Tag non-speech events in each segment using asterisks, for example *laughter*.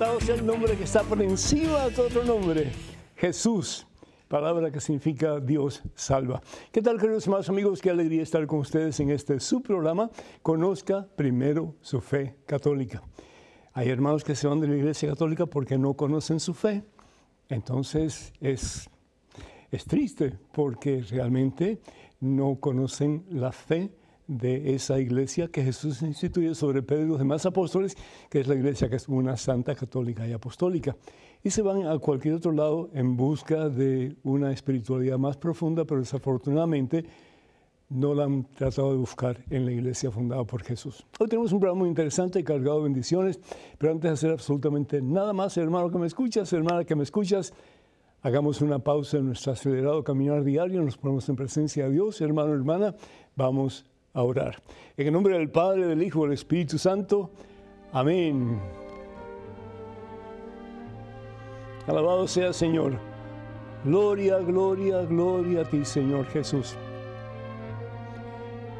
El nombre que está por encima de otro nombre. Jesús, palabra que significa Dios salva. ¿Qué tal, queridos hermanos amigos? Qué alegría estar con ustedes en este su programa. Conozca primero su fe católica. Hay hermanos que se van de la iglesia católica porque no conocen su fe. Entonces es, es triste porque realmente no conocen la fe de esa iglesia que Jesús instituye sobre Pedro y los demás apóstoles, que es la iglesia que es una santa católica y apostólica. Y se van a cualquier otro lado en busca de una espiritualidad más profunda, pero desafortunadamente no la han tratado de buscar en la iglesia fundada por Jesús. Hoy tenemos un programa muy interesante y cargado de bendiciones, pero antes de hacer absolutamente nada más, hermano que me escuchas, hermana que me escuchas, hagamos una pausa en nuestro acelerado caminar diario, nos ponemos en presencia de Dios, hermano, hermana, vamos orar. En el nombre del Padre, del Hijo del Espíritu Santo. Amén. Alabado sea Señor. Gloria, gloria, gloria a ti, Señor Jesús.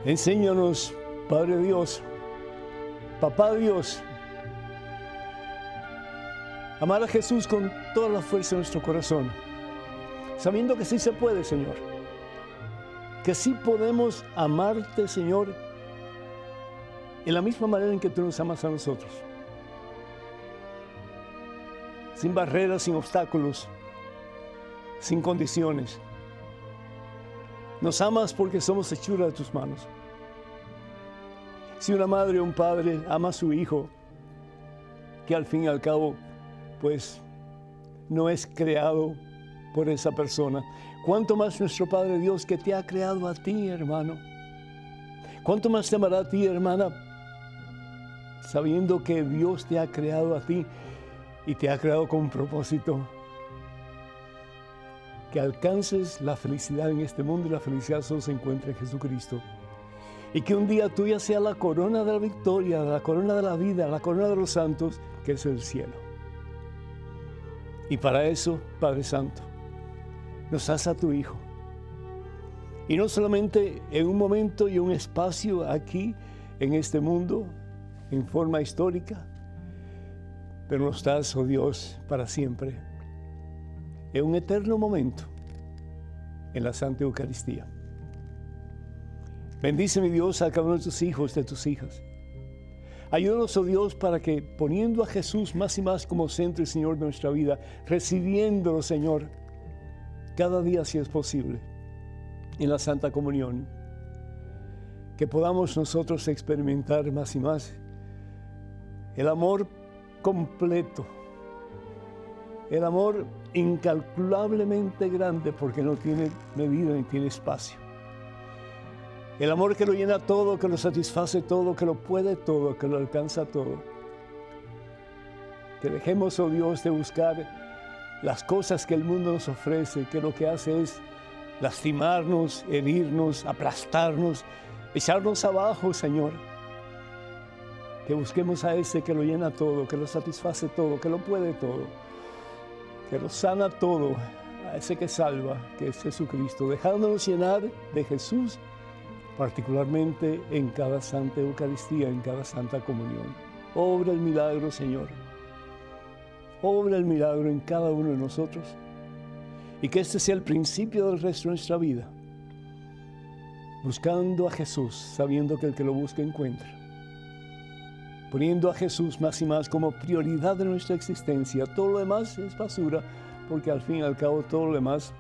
Enséñanos, Padre Dios, Papá Dios, amar a Jesús con toda la fuerza de nuestro corazón, sabiendo que sí se puede, Señor que sí podemos amarte, Señor, en la misma manera en que tú nos amas a nosotros. Sin barreras, sin obstáculos, sin condiciones. Nos amas porque somos hechura de tus manos. Si una madre o un padre ama a su hijo, que al fin y al cabo, pues, no es creado por esa persona, ¿Cuánto más nuestro Padre Dios que te ha creado a ti, hermano? ¿Cuánto más te amará a ti, hermana? Sabiendo que Dios te ha creado a ti y te ha creado con propósito. Que alcances la felicidad en este mundo y la felicidad solo se encuentra en Jesucristo. Y que un día tuya sea la corona de la victoria, la corona de la vida, la corona de los santos, que es el cielo. Y para eso, Padre Santo, nos hace a tu Hijo. Y no solamente en un momento y un espacio aquí, en este mundo, en forma histórica, pero nos das, oh Dios, para siempre, en un eterno momento, en la Santa Eucaristía. Bendice, mi Dios, a cada uno de tus hijos, de tus hijas. Ayúdanos, oh Dios, para que poniendo a Jesús más y más como centro y Señor de nuestra vida, recibiéndolo, Señor, cada día si es posible, en la Santa Comunión, que podamos nosotros experimentar más y más el amor completo, el amor incalculablemente grande porque no tiene medida ni tiene espacio. El amor que lo llena todo, que lo satisface todo, que lo puede todo, que lo alcanza todo. Que dejemos, oh Dios, de buscar las cosas que el mundo nos ofrece, que lo que hace es lastimarnos, herirnos, aplastarnos, echarnos abajo, Señor. Que busquemos a ese que lo llena todo, que lo satisface todo, que lo puede todo, que lo sana todo, a ese que salva, que es Jesucristo, dejándonos llenar de Jesús, particularmente en cada Santa Eucaristía, en cada Santa Comunión. Obra el milagro, Señor obra el milagro en cada uno de nosotros y que este sea el principio del resto de nuestra vida, buscando a Jesús, sabiendo que el que lo busca encuentra, poniendo a Jesús más y más como prioridad de nuestra existencia. Todo lo demás es basura, porque al fin y al cabo todo lo demás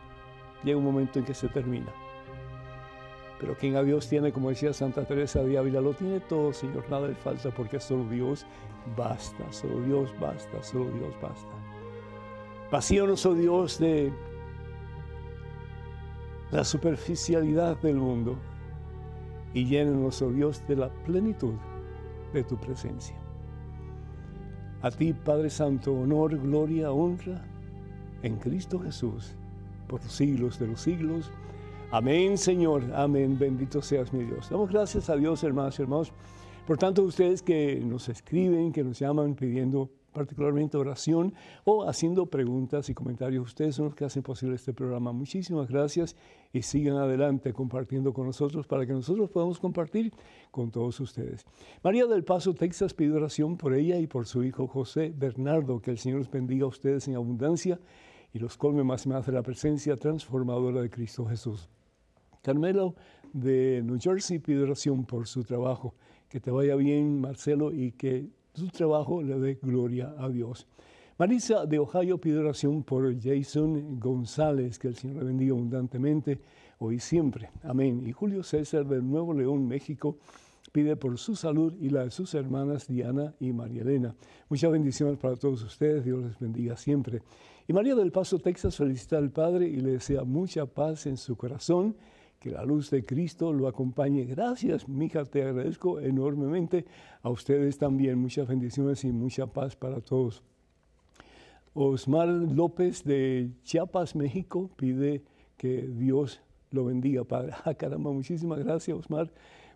llega un momento en que se termina. Pero quien a Dios tiene, como decía Santa Teresa de Ávila, lo tiene todo, Señor, nada le falta, porque solo Dios basta, solo Dios basta, solo Dios basta. Vacíonos, oh Dios, de la superficialidad del mundo y llénenos, oh Dios, de la plenitud de tu presencia. A ti, Padre Santo, honor, gloria, honra en Cristo Jesús, por los siglos de los siglos. Amén, Señor. Amén. Bendito seas mi Dios. Damos gracias a Dios, hermanos y hermanos. Por tanto, ustedes que nos escriben, que nos llaman pidiendo particularmente oración o haciendo preguntas y comentarios. Ustedes son los que hacen posible este programa. Muchísimas gracias y sigan adelante compartiendo con nosotros para que nosotros podamos compartir con todos ustedes. María del Paso, Texas, pide oración por ella y por su hijo José Bernardo. Que el Señor los bendiga a ustedes en abundancia y los colme más y más de la presencia transformadora de Cristo Jesús. Carmelo de New Jersey pide oración por su trabajo. Que te vaya bien, Marcelo, y que su trabajo le dé gloria a Dios. Marisa de Ohio pide oración por Jason González, que el Señor le bendiga abundantemente hoy y siempre. Amén. Y Julio César de Nuevo León, México, pide por su salud y la de sus hermanas Diana y María Elena. Muchas bendiciones para todos ustedes, Dios les bendiga siempre. Y María del Paso, Texas, felicita al Padre y le desea mucha paz en su corazón que la luz de Cristo lo acompañe. Gracias, mija, te agradezco enormemente. A ustedes también muchas bendiciones y mucha paz para todos. Osmar López de Chiapas, México, pide que Dios lo bendiga, Padre. Ah, caramba, muchísimas gracias, Osmar.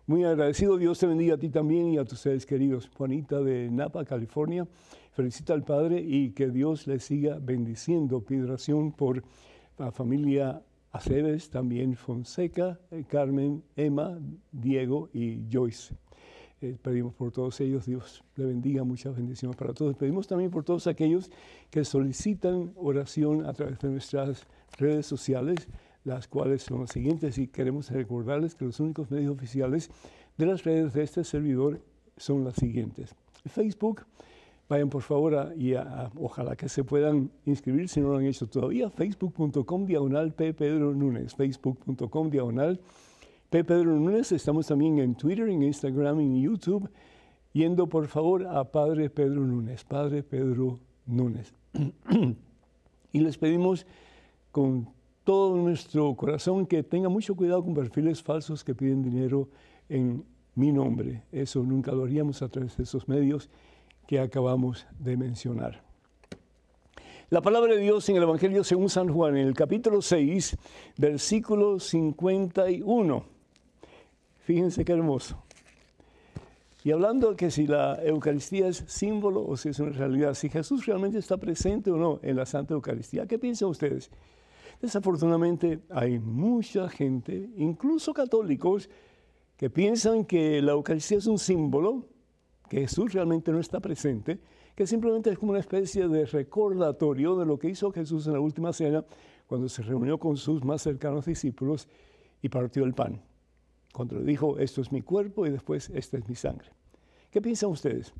Muy agradecido, Dios te bendiga a ti también y a tus seres queridos. Juanita de Napa, California, felicita al Padre y que Dios le siga bendiciendo. Pide oración por la familia Aceves, también Fonseca, eh, Carmen, Emma, Diego y Joyce. Eh, pedimos por todos ellos, Dios le bendiga, muchas bendiciones para todos. Pedimos también por todos aquellos que solicitan oración a través de nuestras redes sociales, las cuales son las siguientes y queremos recordarles que los únicos medios oficiales de las redes de este servidor son las siguientes. Facebook, Vayan por favor y ojalá que se puedan inscribir si no lo han hecho todavía. Facebook.com diagonal P. Pedro Núñez. Facebook.com diagonal P. Pedro Núñez. Estamos también en Twitter, en Instagram, en YouTube. Yendo por favor a Padre Pedro Núñez. Padre Pedro Núñez. *clears throat* y les pedimos con todo nuestro corazón que tengan mucho cuidado con perfiles falsos que piden dinero en mi nombre. Eso nunca lo haríamos a través de esos medios que acabamos de mencionar. La palabra de Dios en el Evangelio según San Juan, en el capítulo 6, versículo 51. Fíjense qué hermoso. Y hablando de que si la Eucaristía es símbolo o si es una realidad, si Jesús realmente está presente o no en la Santa Eucaristía, ¿qué piensan ustedes? Desafortunadamente hay mucha gente, incluso católicos, que piensan que la Eucaristía es un símbolo que Jesús realmente no está presente, que simplemente es como una especie de recordatorio de lo que hizo Jesús en la última cena, cuando se reunió con sus más cercanos discípulos y partió el pan. Cuando le dijo, esto es mi cuerpo y después, esta es mi sangre. ¿Qué piensan ustedes?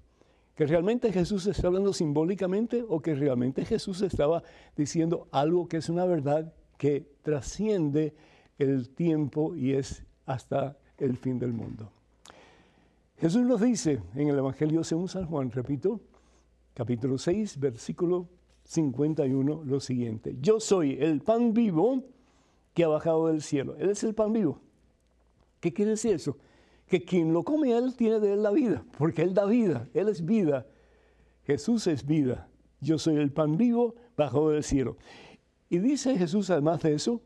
¿Que realmente Jesús está hablando simbólicamente o que realmente Jesús estaba diciendo algo que es una verdad que trasciende el tiempo y es hasta el fin del mundo? Jesús nos dice en el Evangelio según San Juan, repito, capítulo 6, versículo 51, lo siguiente. Yo soy el pan vivo que ha bajado del cielo. Él es el pan vivo. ¿Qué quiere decir eso? Que quien lo come Él tiene de Él la vida, porque Él da vida, Él es vida. Jesús es vida. Yo soy el pan vivo bajado del cielo. Y dice Jesús además de eso,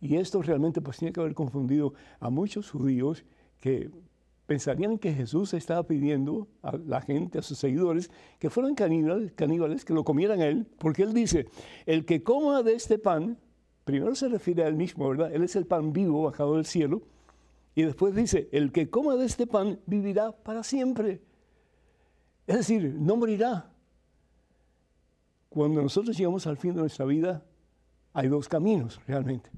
y esto realmente pues tiene que haber confundido a muchos judíos que pensarían que Jesús estaba pidiendo a la gente, a sus seguidores, que fueran caníbales, que lo comieran a él, porque él dice, el que coma de este pan, primero se refiere a él mismo, ¿verdad? Él es el pan vivo bajado del cielo, y después dice, el que coma de este pan vivirá para siempre. Es decir, no morirá. Cuando nosotros llegamos al fin de nuestra vida, hay dos caminos realmente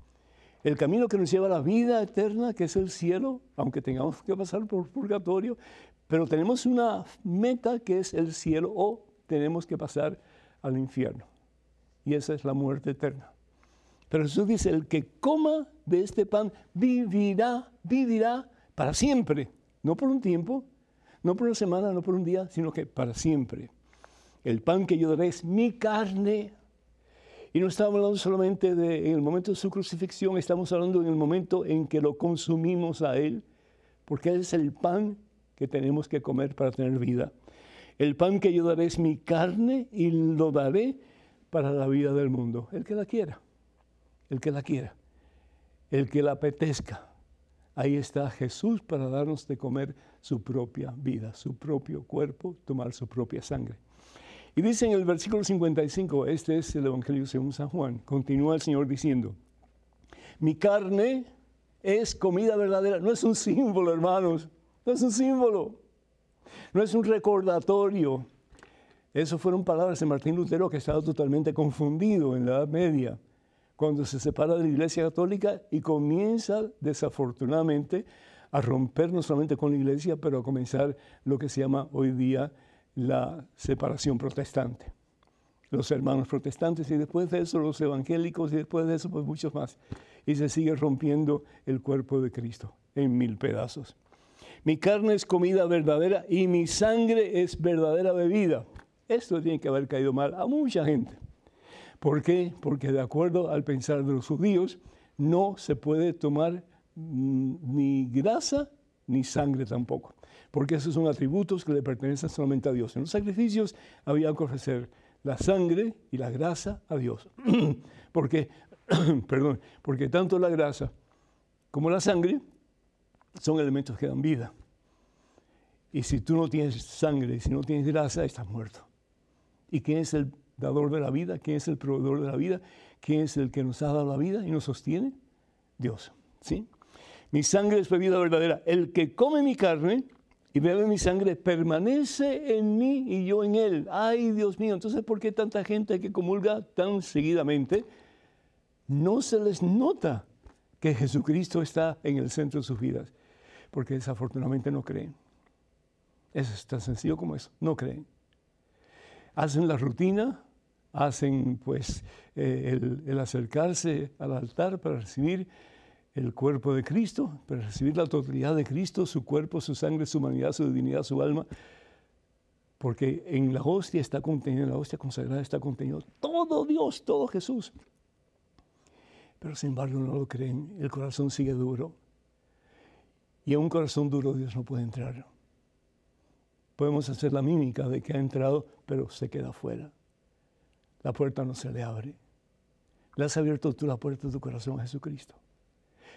el camino que nos lleva a la vida eterna, que es el cielo, aunque tengamos que pasar por purgatorio, pero tenemos una meta que es el cielo o tenemos que pasar al infierno. Y esa es la muerte eterna. Pero Jesús dice, el que coma de este pan vivirá, vivirá para siempre. No por un tiempo, no por una semana, no por un día, sino que para siempre. El pan que yo daré es mi carne, y no estamos hablando solamente de en el momento de su crucifixión, estamos hablando en el momento en que lo consumimos a Él, porque Él es el pan que tenemos que comer para tener vida. El pan que yo daré es mi carne y lo daré para la vida del mundo. El que la quiera, el que la quiera, el que la apetezca. Ahí está Jesús para darnos de comer su propia vida, su propio cuerpo, tomar su propia sangre. Y dice en el versículo 55, este es el Evangelio según San Juan, continúa el Señor diciendo, mi carne es comida verdadera, no es un símbolo, hermanos, no es un símbolo, no es un recordatorio. Eso fueron palabras de Martín Lutero que estaba totalmente confundido en la Edad Media, cuando se separa de la Iglesia Católica y comienza desafortunadamente a romper no solamente con la Iglesia, pero a comenzar lo que se llama hoy día la separación protestante. Los hermanos protestantes y después de eso los evangélicos y después de eso pues muchos más. Y se sigue rompiendo el cuerpo de Cristo en mil pedazos. Mi carne es comida verdadera y mi sangre es verdadera bebida. Esto tiene que haber caído mal a mucha gente. ¿Por qué? Porque de acuerdo al pensar de los judíos, no se puede tomar mm, ni grasa ni sangre tampoco, porque esos son atributos que le pertenecen solamente a Dios. En los sacrificios había que ofrecer la sangre y la grasa a Dios. *clears throat* porque, *clears throat* perdón, porque tanto la grasa como la sangre son elementos que dan vida. Y si tú no tienes sangre, si no tienes grasa, estás muerto. ¿Y quién es el dador de la vida? ¿Quién es el proveedor de la vida? ¿Quién es el que nos ha dado la vida y nos sostiene? Dios. ¿sí? Mi sangre es bebida verdadera. El que come mi carne y bebe mi sangre permanece en mí y yo en él. Ay, Dios mío, entonces ¿por qué tanta gente que comulga tan seguidamente no se les nota que Jesucristo está en el centro de sus vidas? Porque desafortunadamente no creen. Es tan sencillo como eso, no creen. Hacen la rutina, hacen pues eh, el, el acercarse al altar para recibir el cuerpo de Cristo, para recibir la totalidad de Cristo, su cuerpo, su sangre, su humanidad, su divinidad, su alma, porque en la hostia está contenido, en la hostia consagrada está contenido todo Dios, todo Jesús. Pero sin embargo no lo creen, el corazón sigue duro. Y en un corazón duro Dios no puede entrar. Podemos hacer la mímica de que ha entrado, pero se queda afuera. La puerta no se le abre. Le has abierto tú la puerta de tu corazón a Jesucristo.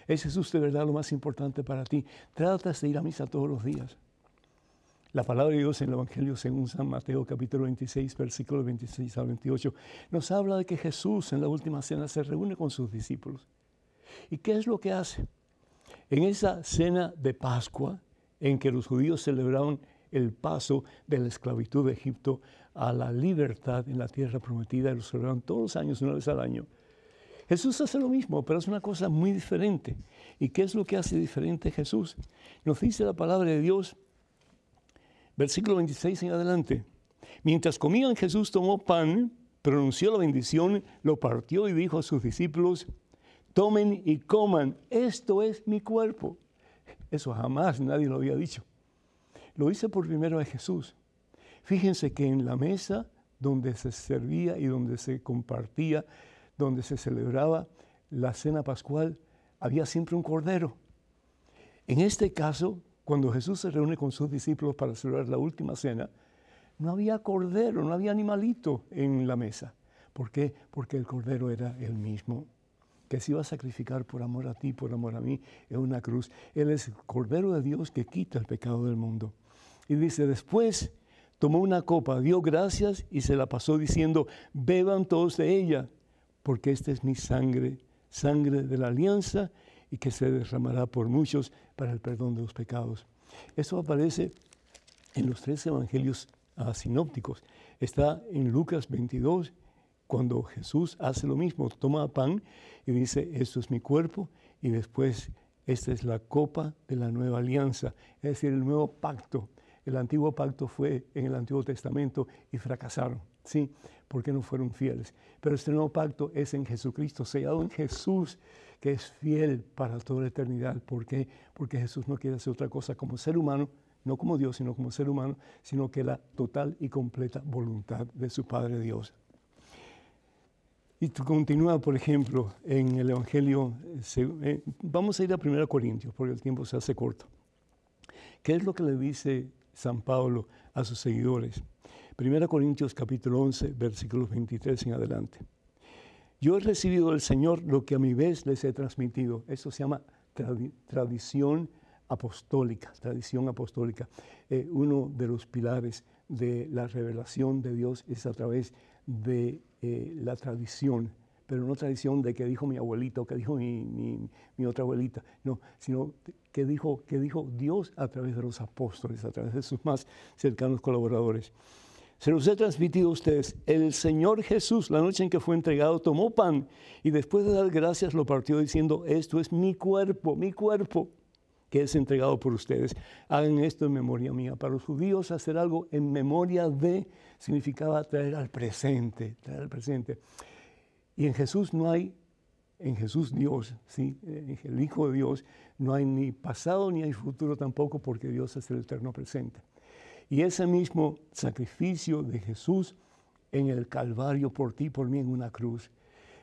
¿Es Jesús de verdad lo más importante para ti? Tratas de ir a misa todos los días. La palabra de Dios en el Evangelio según San Mateo capítulo 26, versículos 26 al 28, nos habla de que Jesús en la última cena se reúne con sus discípulos. ¿Y qué es lo que hace? En esa cena de Pascua, en que los judíos celebraban el paso de la esclavitud de Egipto a la libertad en la tierra prometida, lo celebraban todos los años, una vez al año, Jesús hace lo mismo, pero es una cosa muy diferente. ¿Y qué es lo que hace diferente Jesús? Nos dice la palabra de Dios, versículo 26 en adelante. Mientras comían, Jesús tomó pan, pronunció la bendición, lo partió y dijo a sus discípulos, tomen y coman, esto es mi cuerpo. Eso jamás nadie lo había dicho. Lo hice por primero a Jesús. Fíjense que en la mesa donde se servía y donde se compartía donde se celebraba la cena pascual, había siempre un cordero. En este caso, cuando Jesús se reúne con sus discípulos para celebrar la última cena, no había cordero, no había animalito en la mesa. ¿Por qué? Porque el cordero era el mismo, que se iba a sacrificar por amor a ti, por amor a mí, en una cruz. Él es el cordero de Dios que quita el pecado del mundo. Y dice, después tomó una copa, dio gracias y se la pasó diciendo, beban todos de ella porque esta es mi sangre, sangre de la alianza y que se derramará por muchos para el perdón de los pecados. Eso aparece en los tres evangelios sinópticos. Está en Lucas 22, cuando Jesús hace lo mismo, toma pan y dice, esto es mi cuerpo, y después, esta es la copa de la nueva alianza, es decir, el nuevo pacto. El antiguo pacto fue en el Antiguo Testamento y fracasaron. ¿Sí? Porque no fueron fieles. Pero este nuevo pacto es en Jesucristo, sellado en Jesús, que es fiel para toda la eternidad. ¿Por qué? Porque Jesús no quiere hacer otra cosa como ser humano, no como Dios, sino como ser humano, sino que la total y completa voluntad de su Padre Dios. Y continúa, por ejemplo, en el Evangelio, eh, vamos a ir a 1 Corintios, porque el tiempo se hace corto. ¿Qué es lo que le dice San Pablo a sus seguidores? 1 Corintios capítulo 11, versículos 23 en adelante. Yo he recibido del Señor lo que a mi vez les he transmitido. Eso se llama tradición apostólica, tradición apostólica, eh, uno de los pilares de la revelación de Dios es a través de eh, la tradición, pero no tradición de que dijo mi abuelito, que dijo mi, otra abuelita, no, sino que dijo, que dijo Dios a través de los apóstoles, a través de sus más cercanos colaboradores. Se los he transmitido a ustedes. El Señor Jesús, la noche en que fue entregado, tomó pan y después de dar gracias lo partió diciendo, esto es mi cuerpo, mi cuerpo que es entregado por ustedes. Hagan esto en memoria mía. Para los judíos hacer algo en memoria de significaba traer al presente, traer al presente. Y en Jesús no hay, en Jesús Dios, ¿sí? el Hijo de Dios, no hay ni pasado ni hay futuro tampoco porque Dios es el eterno presente. Y ese mismo sacrificio de Jesús en el Calvario por ti, por mí en una cruz,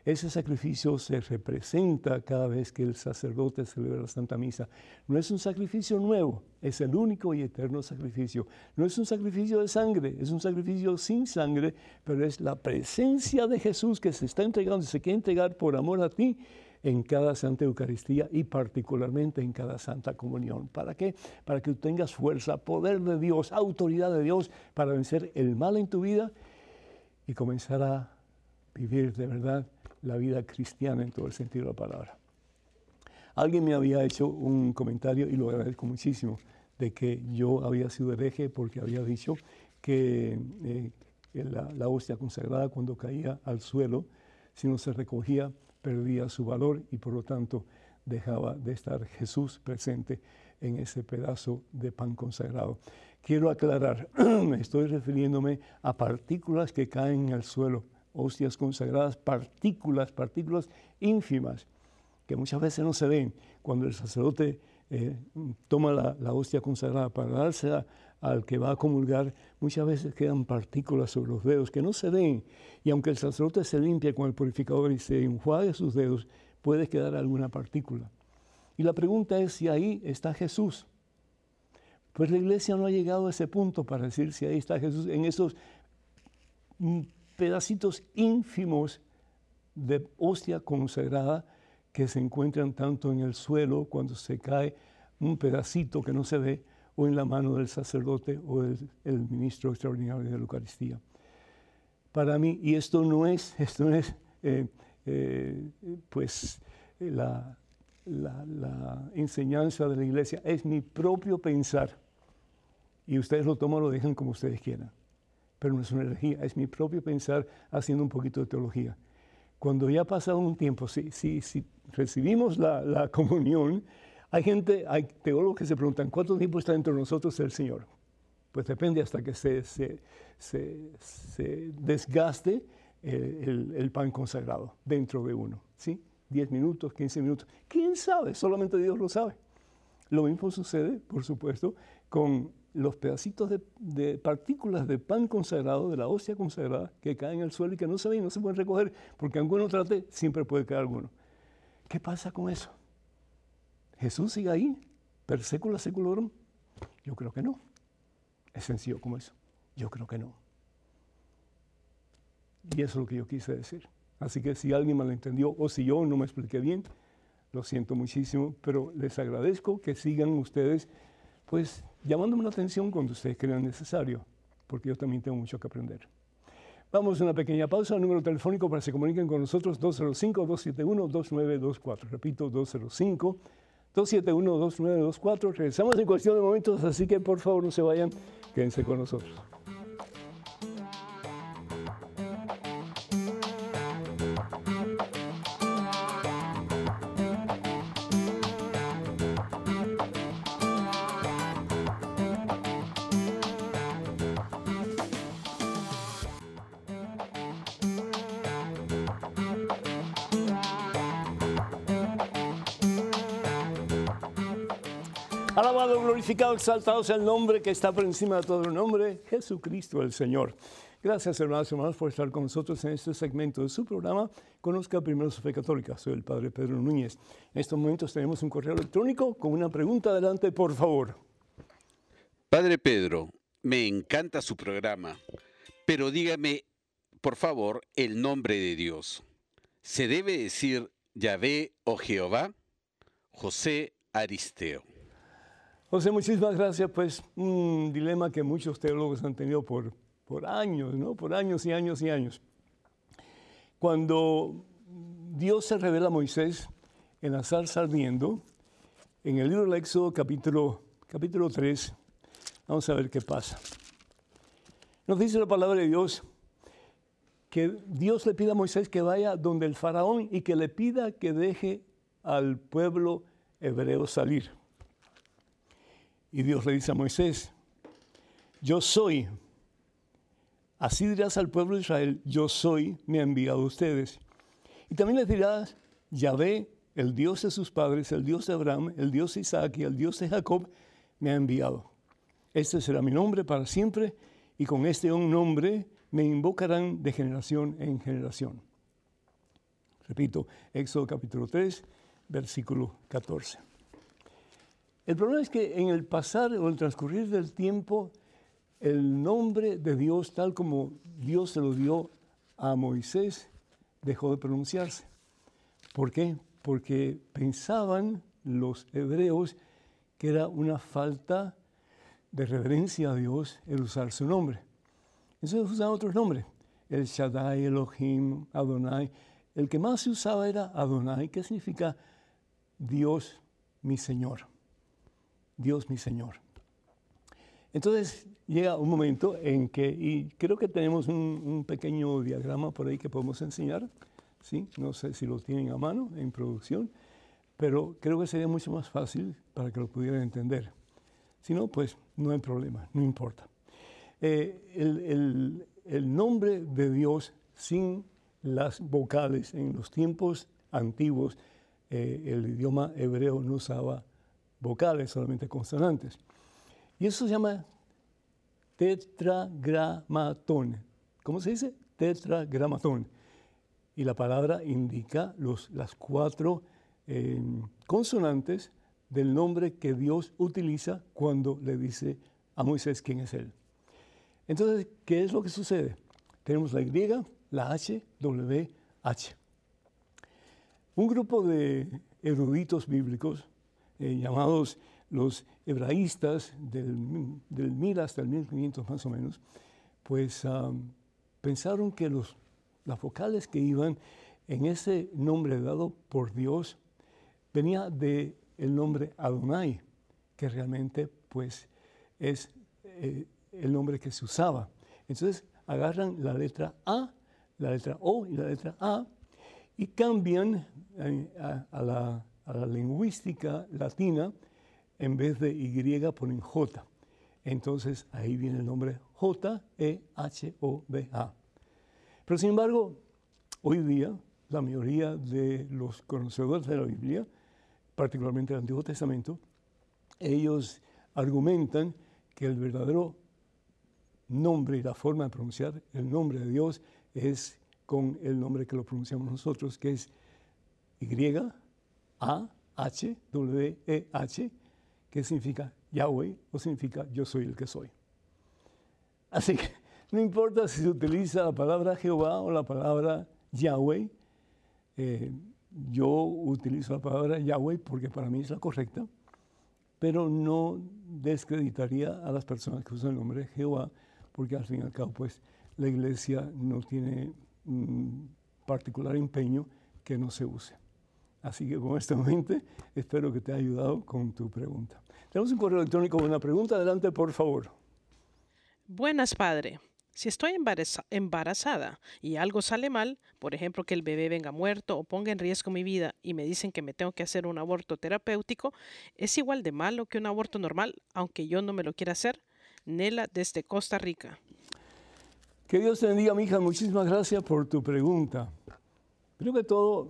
ese sacrificio se representa cada vez que el sacerdote celebra la Santa Misa. No es un sacrificio nuevo, es el único y eterno sacrificio. No es un sacrificio de sangre, es un sacrificio sin sangre, pero es la presencia de Jesús que se está entregando, se quiere entregar por amor a ti en cada Santa Eucaristía y particularmente en cada Santa Comunión. ¿Para qué? Para que tú tengas fuerza, poder de Dios, autoridad de Dios para vencer el mal en tu vida y comenzar a vivir de verdad la vida cristiana en todo el sentido de la palabra. Alguien me había hecho un comentario, y lo agradezco muchísimo, de que yo había sido hereje porque había dicho que eh, la, la, hostia consagrada cuando caía al suelo, si no se recogía, perdía su valor y por lo tanto dejaba de estar Jesús presente en ese pedazo de pan consagrado. Quiero aclarar, *clears throat* estoy refiriéndome a partículas que caen en el suelo hostias consagradas, partículas, partículas ínfimas, que muchas veces no se ven. Cuando el sacerdote eh, toma la, hostia consagrada para dársela al que va a comulgar, muchas veces quedan partículas sobre los dedos que no se ven. Y aunque el sacerdote se limpia con el purificador y se enjuague sus dedos, puede quedar alguna partícula. Y la pregunta es si ahí está Jesús. Pues la iglesia no ha llegado a ese punto para decir si ahí está Jesús en esos mm, pedacitos ínfimos de hostia consagrada que se encuentran tanto en el suelo cuando se cae un pedacito que no se ve o en la mano del sacerdote o del el ministro extraordinario de la Eucaristía. Para mí, y esto no es, *laughs* esto es eh, eh, pues la, la, enseñanza de la iglesia, es mi propio pensar. Y ustedes lo toman o lo dejan como ustedes quieran pero no es una herejía, es mi propio pensar haciendo un poquito de teología. Cuando ya ha pasado un tiempo, si, si, si recibimos la, la, *laughs* comunión, hay gente, hay teólogos que se preguntan, ¿cuánto tiempo está entre nosotros el Señor? Pues depende hasta que se, se, se, desgaste el, el, pan consagrado dentro de uno, ¿sí? 10 minutos, 15 minutos. ¿Quién sabe? Solamente Dios lo sabe. Lo mismo sucede, por supuesto, con los pedacitos de, partículas de pan consagrado, de la hostia consagrada, que caen en el suelo y que no se ven, no se pueden recoger, porque aunque uno trate, siempre puede caer alguno. ¿Qué pasa con eso? ¿Jesús sigue ahí? ¿Per secula seculorum? Yo creo que no. Es sencillo como eso. Yo creo que no. Y eso es lo que yo quise decir. Así que si alguien malentendió o si yo no me expliqué bien, lo siento muchísimo, pero les agradezco que sigan ustedes, pues llamándome la atención cuando ustedes crean necesario, porque yo también tengo mucho que aprender. Vamos a una pequeña pausa, el número telefónico para que se comuniquen con nosotros 205-271-2924. Repito, 205-271-2924. Regresamos en cuestión de momentos, así que por favor no se vayan, quédense con nosotros. Alabado, glorificado, exaltado sea el nombre que está por encima de todo nombre, Jesucristo el Señor. Gracias, hermanos y hermanas, por estar con nosotros en este segmento de su programa. Conozca primero su fe católica. Soy el Padre Pedro Núñez. En estos momentos tenemos un correo electrónico con una pregunta. Adelante, por favor. Padre Pedro, me encanta su programa, pero dígame, por favor, el nombre de Dios. ¿Se debe decir Yahvé o Jehová? José Aristeo. José, muchísimas gracias. Pues un dilema que muchos teólogos han tenido por, por años, ¿no? Por años y años y años. Cuando Dios se revela a Moisés en la zarza ardiendo, en el libro del Éxodo capítulo, capítulo 3, vamos a ver qué pasa. Nos dice la palabra de Dios que Dios le pide a Moisés que vaya donde el faraón y que le pida que deje al pueblo hebreo salir. Y Dios le dice a Moisés, yo soy, así dirás al pueblo de Israel, yo soy, me ha enviado a ustedes. Y también les dirás, Yahvé, el Dios de sus padres, el Dios de Abraham, el Dios de Isaac y el Dios de Jacob, me ha enviado. Este será mi nombre para siempre y con este nombre me invocarán de generación en generación. Repito, Éxodo capítulo 3, versículo 14. El problema es que en el pasar o el transcurrir del tiempo, el nombre de Dios, tal como Dios se lo dio a Moisés, dejó de pronunciarse. ¿Por qué? Porque pensaban los hebreos que era una falta de reverencia a Dios el usar su nombre. Entonces usaban otros nombres, el Shaddai, Elohim, Adonai. El que más se usaba era Adonai, que significa Dios mi Señor. Dios mi Señor. Entonces llega un momento en que, y creo que tenemos un, pequeño diagrama por ahí que podemos enseñar, ¿sí? no sé si lo tienen a mano en producción, pero creo que sería mucho más fácil para que lo pudieran entender. Si no, pues no hay problema, no importa. Eh, el, nombre de Dios sin las vocales en los tiempos antiguos, eh, el idioma hebreo no usaba vocales, solamente consonantes. Y eso se llama tetragramatón. ¿Cómo se dice? Tetragramatón. Y la palabra indica los, las cuatro eh, consonantes del nombre que Dios utiliza cuando le dice a Moisés quién es Él. Entonces, ¿qué es lo que sucede? Tenemos la Y, la H, W, H. Un grupo de eruditos bíblicos eh, llamados los hebraístas del, del 1000 hasta el 1500 más o menos, pues pensaron que los, las vocales que iban en ese nombre dado por Dios venía de el nombre Adonai, que realmente pues es eh, el nombre que se usaba. Entonces agarran la letra A, la letra O y la letra A y cambian eh, a la a la lingüística latina, en vez de Y ponen J. Entonces ahí viene el nombre J-E-H-O-B-A. Pero sin embargo, hoy día la mayoría de los conocedores de la Biblia, particularmente el Antiguo Testamento, ellos argumentan que el verdadero nombre y la forma de pronunciar el nombre de Dios es con el nombre que lo pronunciamos nosotros, que es Y, a-H-W-E-H, que significa Yahweh o significa yo soy el que soy. Así que no importa si se utiliza la palabra Jehová o la palabra Yahweh, eh, yo utilizo la palabra Yahweh porque para mí es la correcta, pero no descreditaría a las personas que usan el nombre Jehová, porque al fin y al cabo, pues, la iglesia no tiene particular empeño que no se use. Así que con esta mente espero que te haya ayudado con tu pregunta. Tenemos un correo electrónico con una pregunta. Adelante, por favor. Buenas, padre. Si estoy embarazada y algo sale mal, por ejemplo que el bebé venga muerto o ponga en riesgo mi vida y me dicen que me tengo que hacer un aborto terapéutico, ¿es igual de malo que un aborto normal, aunque yo no me lo quiera hacer? Nela desde Costa Rica. Que Dios te bendiga, mi hija. Muchísimas gracias por tu pregunta. Primero que todo,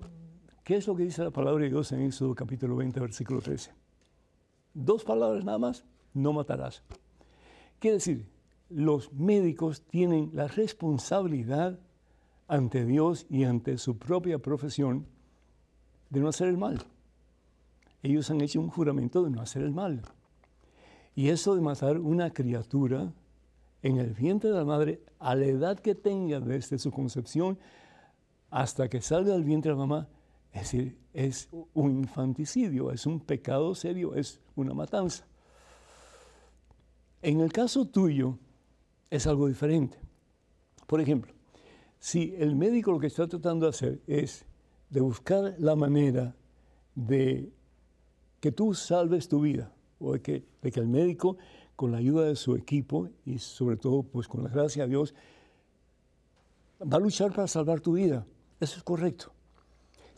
¿Qué es lo que dice la palabra de Dios en Éxodo capítulo 20, versículo 13? Dos palabras nada más, no matarás. Quiere decir, los médicos tienen la responsabilidad ante Dios y ante su propia profesión de no hacer el mal. Ellos han hecho un juramento de no hacer el mal. Y eso de matar una criatura en el vientre de la madre, a la edad que tenga desde su concepción hasta que salga del vientre de la mamá, es decir, es un infanticidio, es un pecado serio, es una matanza. En el caso tuyo es algo diferente. Por ejemplo, si el médico lo que está tratando de hacer es de buscar la manera de que tú salves tu vida, o de que, de que el médico, con la ayuda de su equipo y sobre todo pues con la gracia de Dios, va a luchar para salvar tu vida. Eso es correcto.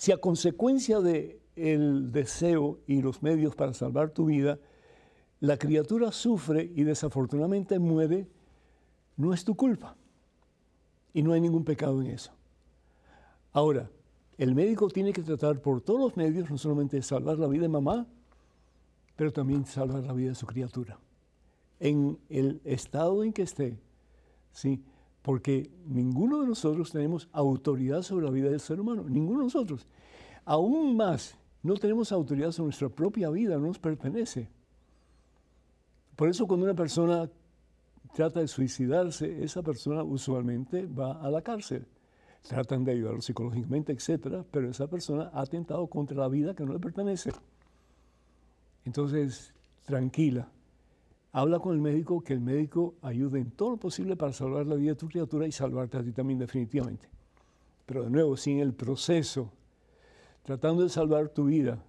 Si a consecuencia del el deseo y los medios para salvar tu vida, la criatura sufre y desafortunadamente muere, no es tu culpa. Y no hay ningún pecado en eso. Ahora, el médico tiene que tratar por todos los medios, no solamente salvar la vida de mamá, pero también salvar la vida de su criatura. En el estado en que esté, ¿sí? Porque ninguno de nosotros tenemos autoridad sobre la vida del ser humano, ninguno de nosotros. Aún más, no tenemos autoridad sobre nuestra propia vida, no nos pertenece. Por eso cuando una persona trata de suicidarse, esa persona usualmente va a la cárcel. Tratan de ayudarlo psicológicamente, etc. Pero esa persona ha atentado contra la vida que no le pertenece. Entonces, tranquila. Habla con el médico, que el médico ayude en todo lo posible para salvar la vida de tu criatura y salvarte a ti también definitivamente. Pero de nuevo, sin el proceso, tratando de salvar tu vida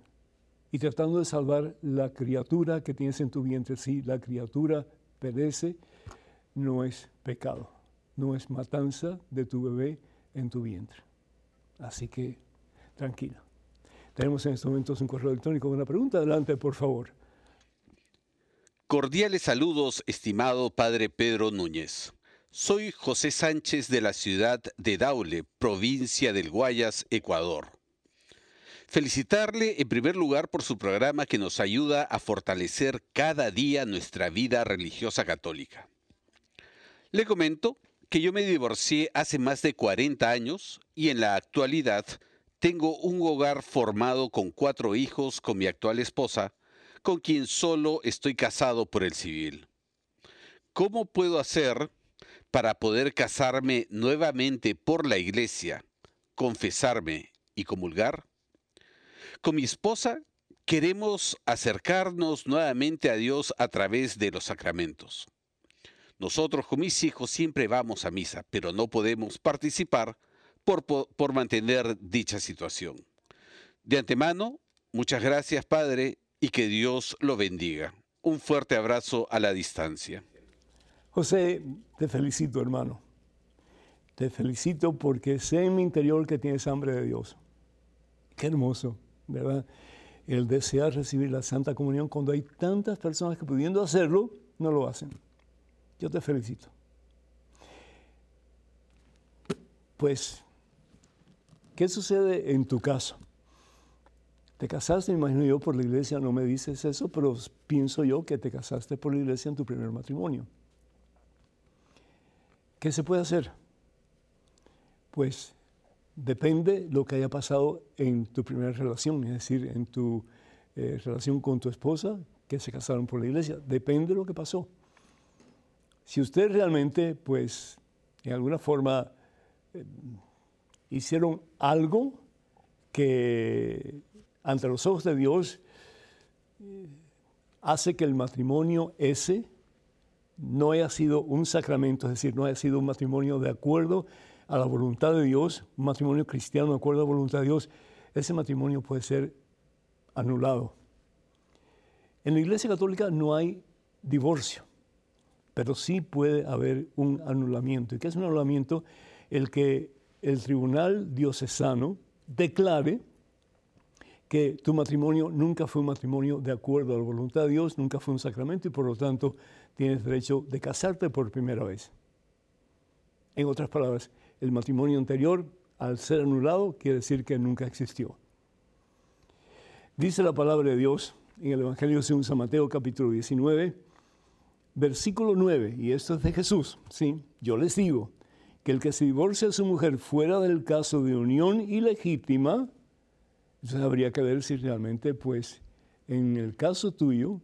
y tratando de salvar la criatura que tienes en tu vientre, si la criatura perece, no es pecado, no es matanza de tu bebé en tu vientre. Así que tranquila. Tenemos en estos momentos un correo electrónico una pregunta. Adelante, por favor. Cordiales saludos, estimado Padre Pedro Núñez. Soy José Sánchez de la ciudad de Daule, provincia del Guayas, Ecuador. Felicitarle en primer lugar por su programa que nos ayuda a fortalecer cada día nuestra vida religiosa católica. Le comento que yo me divorcié hace más de 40 años y en la actualidad tengo un hogar formado con cuatro hijos con mi actual esposa, con quien solo estoy casado por el civil. ¿Cómo puedo hacer para poder casarme nuevamente por la iglesia, confesarme y comulgar? Con mi esposa queremos acercarnos nuevamente a Dios a través de los sacramentos. Nosotros con mis hijos siempre vamos a misa, pero no podemos participar por, por, mantener dicha situación. De antemano, muchas gracias Padre y que Dios lo bendiga. Un fuerte abrazo a la distancia. José, te felicito hermano. Te felicito porque sé en mi interior que tienes hambre de Dios. Qué hermoso, ¿verdad? El desear recibir la Santa Comunión cuando hay tantas personas que pudiendo hacerlo, no lo hacen. Yo te felicito. Pues, ¿qué sucede en tu caso? Te casaste, me imagino yo, por la iglesia, no me dices eso, pero pienso yo que te casaste por la iglesia en tu primer matrimonio. ¿Qué se puede hacer? Pues depende lo que haya pasado en tu primera relación, es decir, en tu eh, relación con tu esposa, que se casaron por la iglesia. Depende de lo que pasó. Si usted realmente, pues, en alguna forma eh, hicieron algo que ante los ojos de Dios eh, hace que el matrimonio ese no haya sido un sacramento, es decir, no haya sido un matrimonio de acuerdo a la voluntad de Dios, un matrimonio cristiano de acuerdo a la voluntad de Dios, ese matrimonio puede ser anulado. En la Iglesia Católica no hay divorcio pero sí puede haber un anulamiento. ¿Y qué es un anulamiento? El que el tribunal diocesano declare que tu matrimonio nunca fue un matrimonio de acuerdo a la voluntad de Dios, nunca fue un sacramento y por lo tanto tienes derecho de casarte por primera vez. En otras palabras, el matrimonio anterior, al ser anulado, quiere decir que nunca existió. Dice la palabra de Dios en el Evangelio según San Mateo capítulo 19, Versículo 9, y esto es de Jesús, ¿sí? Yo les digo que el que se divorcia a su mujer fuera del caso de unión ilegítima, entonces habría que ver si realmente, pues, en el caso tuyo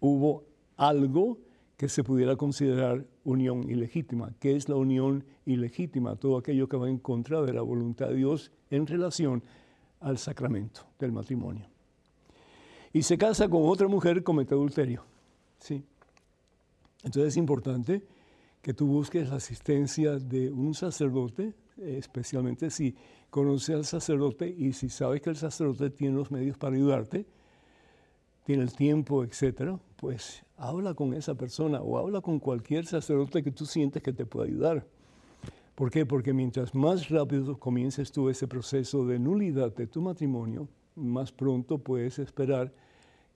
hubo algo que se pudiera considerar unión ilegítima. ¿Qué es la unión ilegítima? Todo aquello que va en contra de la voluntad de Dios en relación al sacramento del matrimonio. Y se casa con otra mujer, comete adulterio. ¿sí? Entonces es importante que tú busques la asistencia de un sacerdote, especialmente si conoces al sacerdote y si sabes que el sacerdote tiene los medios para ayudarte, tiene el tiempo, etcétera, pues habla con esa persona o habla con cualquier sacerdote que tú sientes que te pueda ayudar. ¿Por qué? Porque mientras más rápido comiences tú ese proceso de nulidad de tu matrimonio, más pronto puedes esperar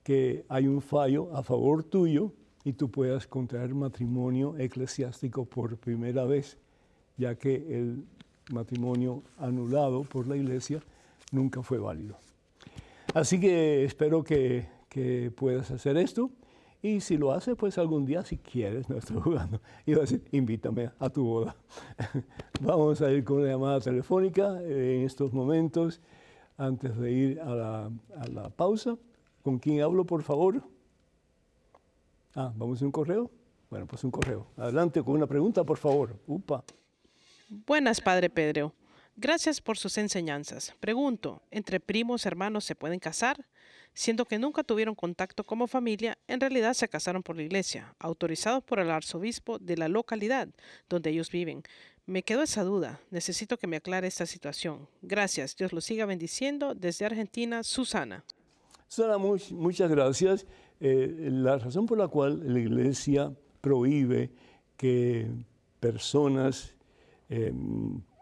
que hay un fallo a favor tuyo y tú puedas contraer matrimonio eclesiástico por primera vez, ya que el matrimonio anulado por la iglesia nunca fue válido. Así que espero que, puedas hacer esto. Y si lo haces, pues algún día, si quieres, no estoy *laughs* jugando, iba a decir, invítame a tu boda. *laughs* Vamos a ir con una llamada telefónica en estos momentos, antes de ir a la, a la pausa. ¿Con quién hablo, por favor? Ah, ¿vamos a un correo? Bueno, pues un correo. Adelante con una pregunta, por favor. Upa. Buenas, Padre Pedro. Gracias por sus enseñanzas. Pregunto, ¿entre primos hermanos se pueden casar? Siendo que nunca tuvieron contacto como familia, en realidad se casaron por la iglesia, autorizados por el arzobispo de la localidad donde ellos viven. Me quedó esa duda. Necesito que me aclare esta situación. Gracias. Dios lo siga bendiciendo. Desde Argentina, Susana. Susana, muchas gracias. Eh, la razón por la cual la iglesia prohíbe que personas, eh,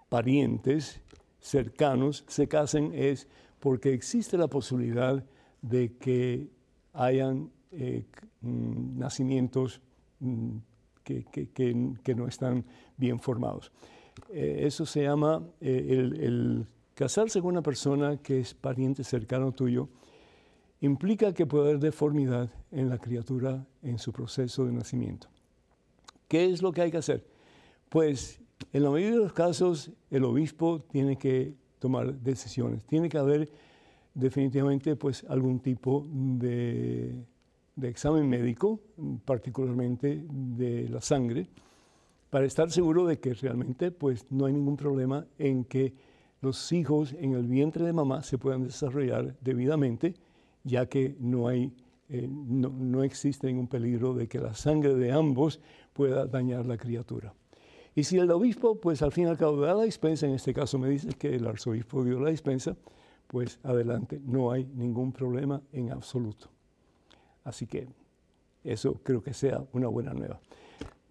parientes cercanos se casen es porque existe la posibilidad de que hayan eh, mm, nacimientos mm, que, no están bien formados. eso se llama el, el casarse con una persona que es pariente cercano tuyo implica que puede haber deformidad en la criatura en su proceso de nacimiento. ¿Qué es lo que hay que hacer? Pues en la mayoría de los casos el obispo tiene que tomar decisiones, tiene que haber definitivamente pues algún tipo de, examen médico, particularmente de la sangre, para estar seguro de que realmente pues no hay ningún problema en que los hijos en el vientre de mamá se puedan desarrollar debidamente ya que no, hay, eh, no, existe ningún peligro de que la sangre de ambos pueda dañar la criatura. Y si el obispo, pues al fin y al cabo da la dispensa, en este caso me dice que el arzobispo dio la dispensa, pues adelante, no hay ningún problema en absoluto. Así que eso creo que sea una buena nueva.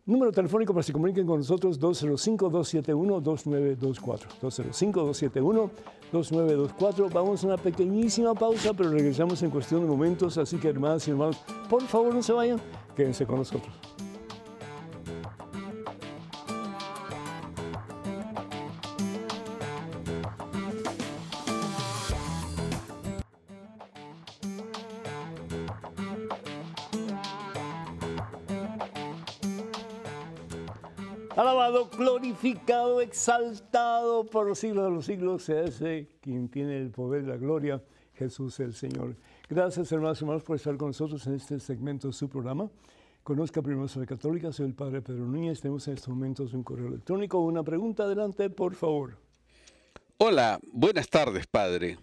Número telefónico para que se comuniquen con nosotros, 205-271-2924. 205-271-2924. Vamos a una pequeñísima pausa, pero regresamos en cuestión de momentos. Así que, hermanas y hermanos, por favor no se vayan, quédense con nosotros. Glorificado, exaltado por los siglos de los siglos, sea ese quien tiene el poder de la gloria, Jesús el Señor. Gracias, hermanos y hermanos, por estar con nosotros en este segmento de su programa. Conozca primero sobre Católica, soy el Padre Pedro Núñez. Tenemos en estos momentos un correo electrónico. Una pregunta, adelante, por favor. Hola, buenas tardes, Padre.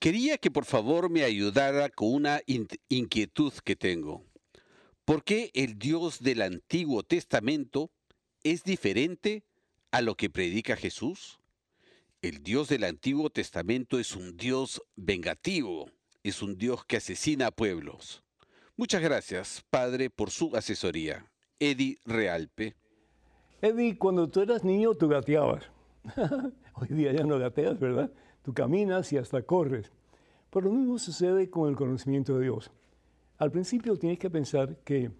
Quería que por favor me ayudara con una inquietud que tengo. ¿Por qué el Dios del Antiguo Testamento es diferente a lo que predica Jesús? El Dios del Antiguo Testamento es un Dios vengativo, es un Dios que asesina a pueblos. Muchas gracias, Padre, por su asesoría. Eddie Realpe. Eddie, cuando tú eras niño, tú gateabas. *laughs* Hoy día ya no gateas, ¿verdad? Tú caminas y hasta corres. Pero lo mismo sucede con el conocimiento de Dios. Al principio tienes que pensar que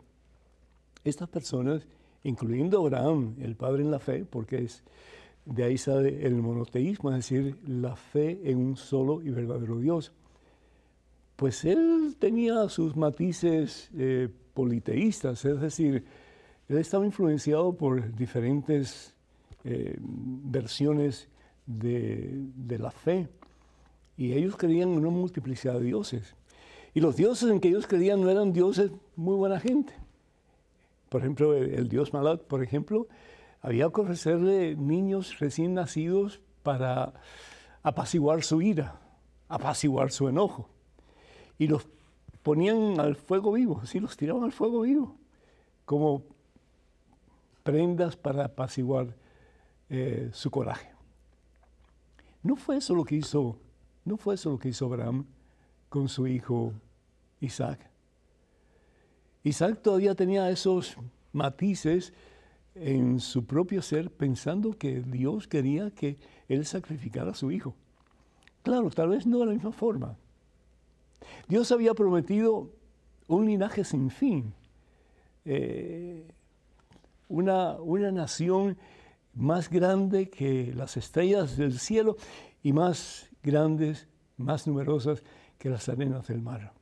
estas personas incluyendo Abraham, el padre en la fe, porque es, de ahí sale el monoteísmo, es decir, la fe en un solo y verdadero Dios. Pues él tenía sus matices eh, politeístas, es decir, él estaba influenciado por diferentes eh, versiones de, de la fe y ellos creían en una multiplicidad de dioses. Y los dioses en que ellos creían no eran dioses muy buena gente. Por ejemplo, el, dios Malak, por ejemplo, había que ofrecerle niños recién nacidos para apaciguar su ira, apaciguar su enojo. Y los ponían al fuego vivo, sí, los tiraban al fuego vivo, como prendas para apaciguar eh, su coraje. No fue eso lo que hizo, no fue eso lo que hizo Abraham con su hijo Isaac. Isaac todavía tenía esos matices en su propio ser pensando que Dios quería que él sacrificara a su hijo. Claro, tal vez no de la misma forma. Dios había prometido un linaje sin fin, eh, una, una nación más grande que las estrellas del cielo y más grandes, más numerosas que las arenas del mar.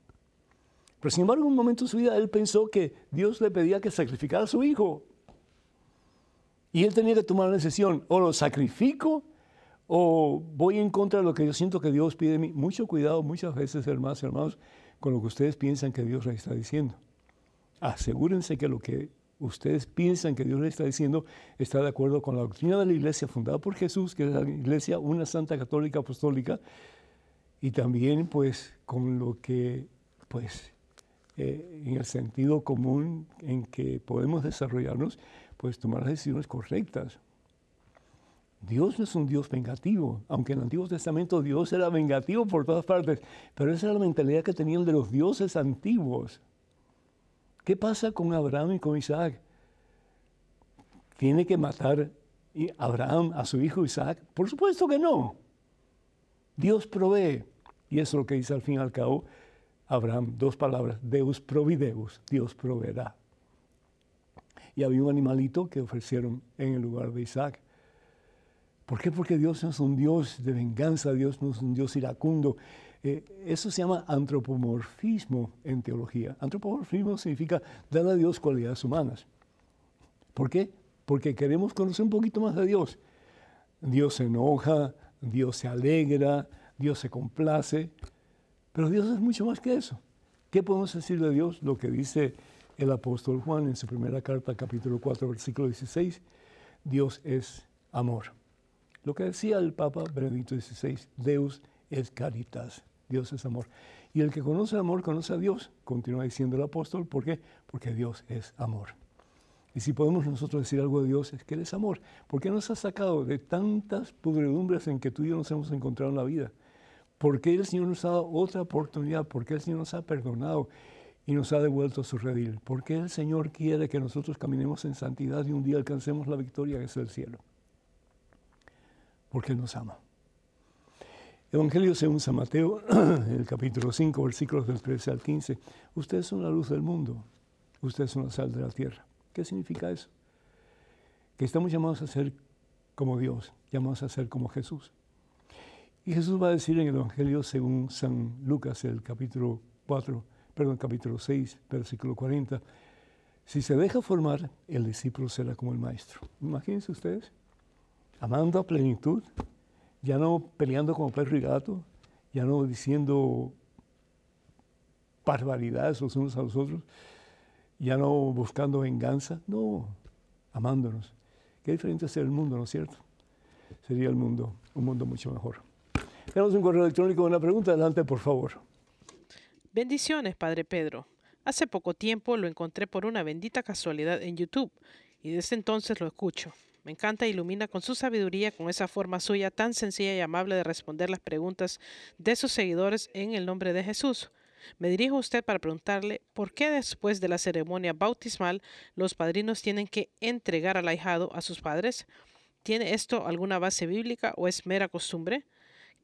Pero sin embargo, en un momento de su vida, él pensó que Dios le pedía que sacrificara a su hijo. Y él tenía que tomar una decisión, o lo sacrifico o voy en contra de lo que yo siento que Dios pide de mí. Mucho cuidado muchas veces, hermanos, hermanos, con lo que ustedes piensan que Dios les está diciendo. Asegúrense que lo que ustedes piensan que Dios les está diciendo está de acuerdo con la doctrina de la iglesia fundada por Jesús, que es la iglesia, una santa católica apostólica, y también pues con lo que pues eh, en el sentido común en que podemos desarrollarnos, pues tomar las decisiones correctas. Dios no es un Dios vengativo, aunque en el Antiguo Testamento Dios era vengativo por todas partes, pero esa era la mentalidad que tenían de los dioses antiguos. ¿Qué pasa con Abraham y con Isaac? ¿Tiene que matar Abraham a su hijo Isaac? Por supuesto que no. Dios provee. Y eso es lo que dice al fin y al cabo Abraham, dos palabras, Deus provideus, Dios proveerá. Y había un animalito que ofrecieron en el lugar de Isaac. ¿Por qué? Porque Dios no es un Dios de venganza, Dios no es un Dios iracundo. Eh, eso se llama antropomorfismo en teología. Antropomorfismo significa dar a Dios cualidades humanas. ¿Por qué? Porque queremos conocer un poquito más de Dios. Dios se enoja, Dios se alegra, Dios se complace, pero Dios es mucho más que eso. ¿Qué podemos decir de Dios? Lo que dice el apóstol Juan en su primera carta, capítulo 4, versículo 16. Dios es amor. Lo que decía el Papa Benedicto XVI, Deus es caritas, Dios es amor. Y el que conoce el amor conoce a Dios, continúa diciendo el apóstol, ¿por qué? Porque Dios es amor. Y si podemos nosotros decir algo de Dios, es que Él es amor. ¿Por qué nos ha sacado de tantas pudredumbres en que tú y yo nos hemos encontrado en la vida? ¿Por qué el Señor nos ha dado otra oportunidad? ¿Por qué el Señor nos ha perdonado y nos ha devuelto su redil? ¿Por qué el Señor quiere que nosotros caminemos en santidad y un día alcancemos la victoria que es el cielo? porque Él nos ama. Evangelio según San Mateo, *clears throat* el capítulo 5, versículos del 13 al 15. Ustedes son la luz del mundo, ustedes son la sal de la tierra. ¿Qué significa eso? Que estamos llamados a ser como Dios, llamados a ser como Jesús. Y Jesús va a decir en el Evangelio según San Lucas, el capítulo 4, perdón, capítulo 6, versículo 40, si se deja formar, el discípulo será como el maestro. Imagínense ustedes amando a plenitud, ya no peleando como perro y gato, ya no diciendo barbaridades los unos a los otros, ya no buscando venganza, no, amándonos. Qué diferente es el mundo, ¿no es cierto? Sería el mundo, un mundo mucho mejor. Tenemos un correo electrónico, una pregunta, adelante por favor. Bendiciones, Padre Pedro. Hace poco tiempo lo encontré por una bendita casualidad en YouTube y desde entonces lo escucho. Me encanta e ilumina con su sabiduría, con esa forma suya tan sencilla y amable de responder las preguntas de sus seguidores en el nombre de Jesús. Me dirijo a usted para preguntarle por qué después de la ceremonia bautismal los padrinos tienen que entregar al ahijado a sus padres. ¿Tiene esto alguna base bíblica o es mera costumbre?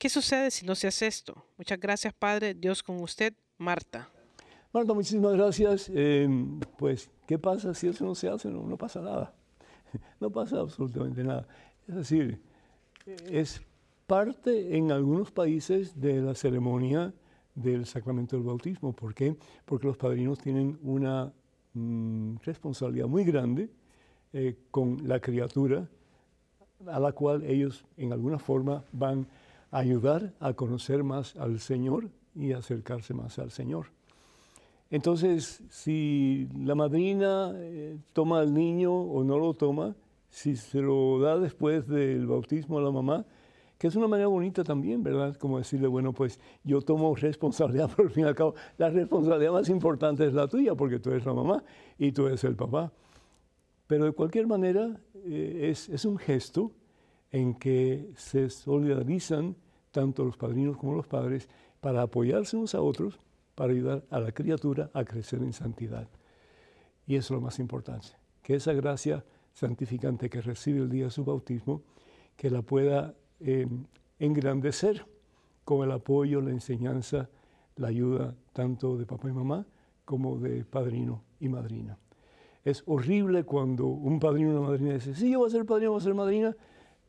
¿Qué sucede si no se hace esto? Muchas gracias, Padre. Dios con usted, Marta. Marta, muchísimas gracias. Em, pues, ¿qué pasa si eso no se hace? no pasa nada. *laughs* no pasa absolutamente nada. Es decir, es parte en algunos países de la ceremonia del sacramento del bautismo. ¿Por qué? Porque los padrinos tienen una mm, responsabilidad muy grande eh, con la criatura a la cual ellos en alguna forma van a ayudar a conocer más al Señor y acercarse más al Señor. Entonces, si la madrina eh, toma al niño o no lo toma, si se lo da después del bautismo a la mamá, que es una manera bonita también, ¿verdad? Como decirle, bueno, pues yo tomo responsabilidad, *laughs* al fin y al cabo, la responsabilidad más importante es la tuya, porque tú eres la mamá y tú eres el papá. Pero de cualquier manera eh, es, es un gesto en que se solidarizan tanto los padrinos como los padres para apoyarse unos a otros, para ayudar a la criatura a crecer en santidad. Y eso es lo más importante, que esa gracia santificante que recibe el día de su bautismo, que la pueda eh, engrandecer con el apoyo, la enseñanza, la ayuda tanto de papá y mamá como de padrino y madrina. Es horrible cuando un padrino o una madrina dice, sí, yo voy a ser padrino, voy a ser madrina,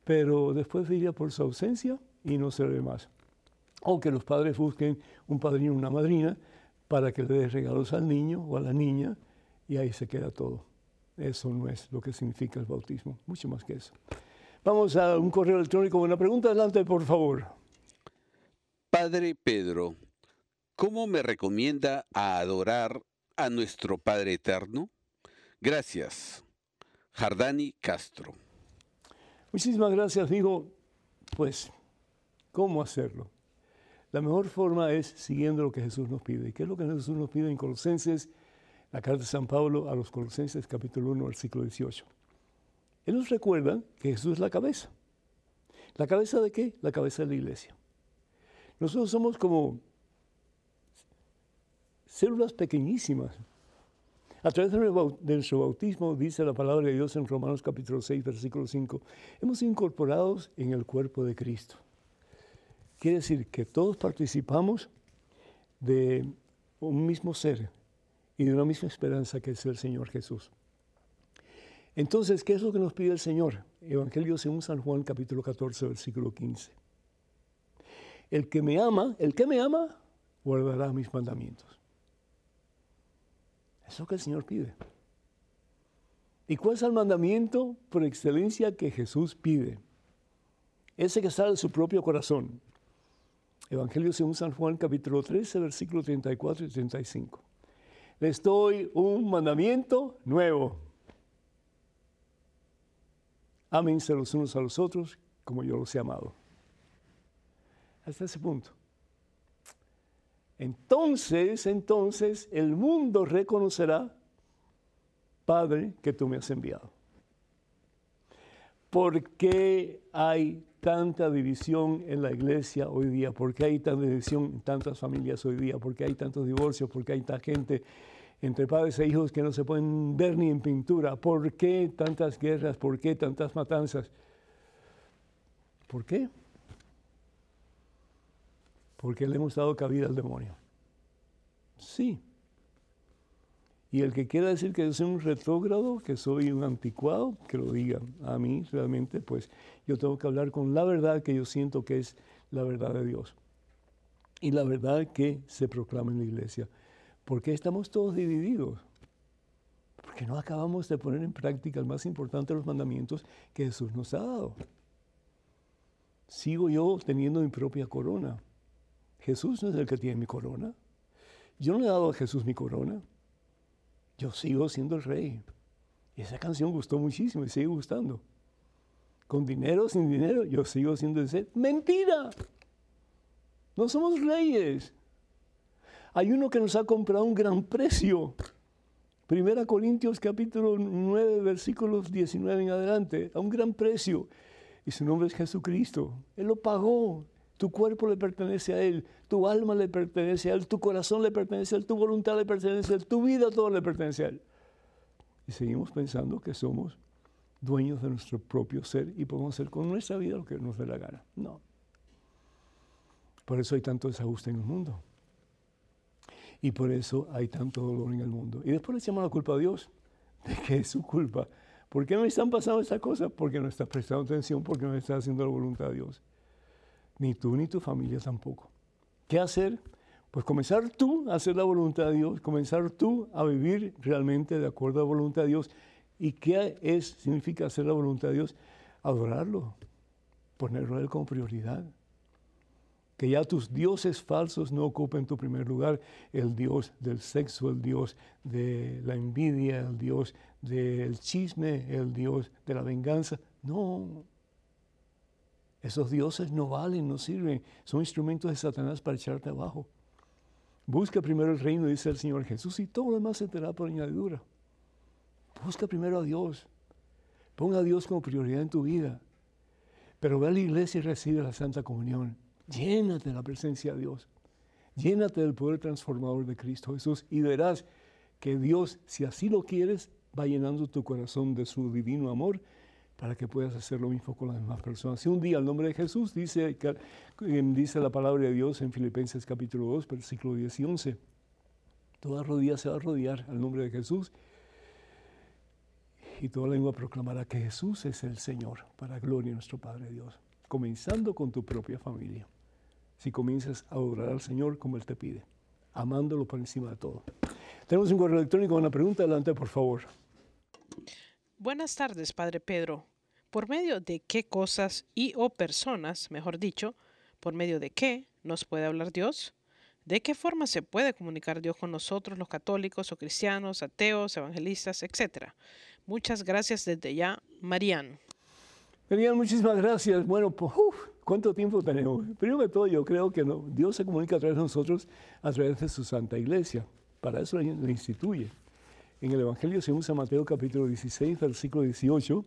pero después iría por su ausencia y no se más. O que los padres busquen un padrino o una madrina para que le dé regalos al niño o a la niña y ahí se queda todo. Eso no es lo que significa el bautismo, mucho más que eso. Vamos a un correo electrónico. Una pregunta adelante, por favor. Padre Pedro, ¿cómo me recomienda a adorar a nuestro Padre Eterno? Gracias. Jardani Castro. Muchísimas gracias, digo, pues, ¿cómo hacerlo? La mejor forma es siguiendo lo que Jesús nos pide. ¿Qué es lo que Jesús nos pide en Colosenses? La carta de San Pablo a los Colosenses, capítulo 1, versículo 18. Él nos recuerda que Jesús es la cabeza. ¿La cabeza de qué? La cabeza de la iglesia. Nosotros somos como células pequeñísimas. A través de nuestro bautismo, dice la palabra de Dios en Romanos capítulo 6, versículo 5, hemos incorporados en el cuerpo de Cristo. Quiere decir que todos participamos de un mismo ser y de una misma esperanza que es el Señor Jesús. Entonces, ¿qué es lo que nos pide el Señor? Evangelio según San Juan capítulo 14, versículo 15. El que me ama, el que me ama, guardará mis mandamientos. Eso es lo que el Señor pide. ¿Y cuál es el mandamiento por excelencia que Jesús pide? Ese que sale de su propio corazón. Evangelio según San Juan, capítulo 13, versículo 34 y 35. Les doy un mandamiento nuevo. Ámense los unos a los otros como yo los he amado. Hasta ese punto. Entonces, entonces el mundo reconocerá, Padre, que tú me has enviado. ¿Por qué hay tanta división en la iglesia hoy día? ¿Por qué hay tanta división en tantas familias hoy día? ¿Por qué hay tantos divorcios? ¿Por qué hay tanta gente entre padres e hijos que no se pueden ver ni en pintura? ¿Por qué tantas guerras? ¿Por qué tantas matanzas? ¿Por qué? Porque le hemos dado cabida al demonio. Sí. Y el que quiera decir que yo soy un retrógrado, que soy un anticuado, que lo diga. A mí realmente, pues yo tengo que hablar con la verdad que yo siento que es la verdad de Dios. Y la verdad que se proclama en la iglesia. ¿Por qué estamos todos divididos? Porque no acabamos de poner en práctica el más importante de los mandamientos que Jesús nos ha dado. Sigo yo teniendo mi propia corona. Jesús no es el que tiene mi corona. Yo no le he dado a Jesús mi corona. Yo sigo siendo el rey. Y esa canción gustó muchísimo y sigue gustando. Con dinero, sin dinero, yo sigo siendo el ser. Mentira. No somos reyes. Hay uno que nos ha comprado un gran precio. Primera Corintios capítulo 9, versículos 19 en adelante, a un gran precio. Y su nombre es Jesucristo. Él lo pagó. Tu cuerpo le pertenece a Él, tu alma le pertenece a Él, tu corazón le pertenece a Él, tu voluntad le pertenece a Él, tu vida todo le pertenece a Él. Y seguimos pensando que somos dueños de nuestro propio ser y podemos hacer con nuestra vida lo que nos dé la gana. No. Por eso hay tanto desajuste en el mundo. Y por eso hay tanto dolor en el mundo. Y después le echamos la culpa a Dios de que es su culpa. ¿Por qué me están pasando estas cosas? Porque no está prestando atención, porque no está haciendo la voluntad de Dios ni tú ni tu familia tampoco. ¿Qué hacer? Pues comenzar tú a hacer la voluntad de Dios, comenzar tú a vivir realmente de acuerdo a la voluntad de Dios. ¿Y qué es, significa hacer la voluntad de Dios? Adorarlo, ponerlo a Él como prioridad. Que ya tus dioses falsos no ocupen tu primer lugar, el Dios del sexo, el Dios de la envidia, el Dios del chisme, el Dios de la venganza. No, esos dioses no valen, no sirven. Son instrumentos de Satanás para echarte abajo. Busca primero el reino, dice el Señor Jesús, y todo lo demás se te da por añadidura. busca primero a Dios. Ponga a Dios como prioridad en tu vida. Pero ve a la iglesia y recibe la Santa Comunión. Llénate de la presencia de Dios. Llénate del poder transformador de Cristo Jesús y verás que Dios, si así lo quieres, va llenando tu corazón de su divino amor para que puedas hacer lo mismo con las demás personas. Si un día el nombre de Jesús dice, dice la palabra de Dios en Filipenses capítulo 2, versículo 10 y 11, toda rodilla se va a rodear al nombre de Jesús y toda lengua proclamará que Jesús es el Señor para gloria de nuestro Padre Dios, comenzando con tu propia familia. Si comienzas a adorar al Señor como Él te pide, amándolo por encima de todo. Tenemos un correo electrónico, una pregunta, adelante por favor. Buenas tardes, Padre Pedro. ¿Por medio de qué cosas y o personas, mejor dicho, por medio de qué nos puede hablar Dios? ¿De qué forma se puede comunicar Dios con nosotros, los católicos o cristianos, ateos, evangelistas, etcétera? Muchas gracias desde ya, Marian. Marian, muchísimas gracias. Bueno, pues, ¿cuánto tiempo tenemos? Primero de todo, yo creo que Dios se comunica a través de nosotros, a través de su Santa Iglesia. Para eso le instituye en el Evangelio según San Mateo capítulo 16, versículo 18,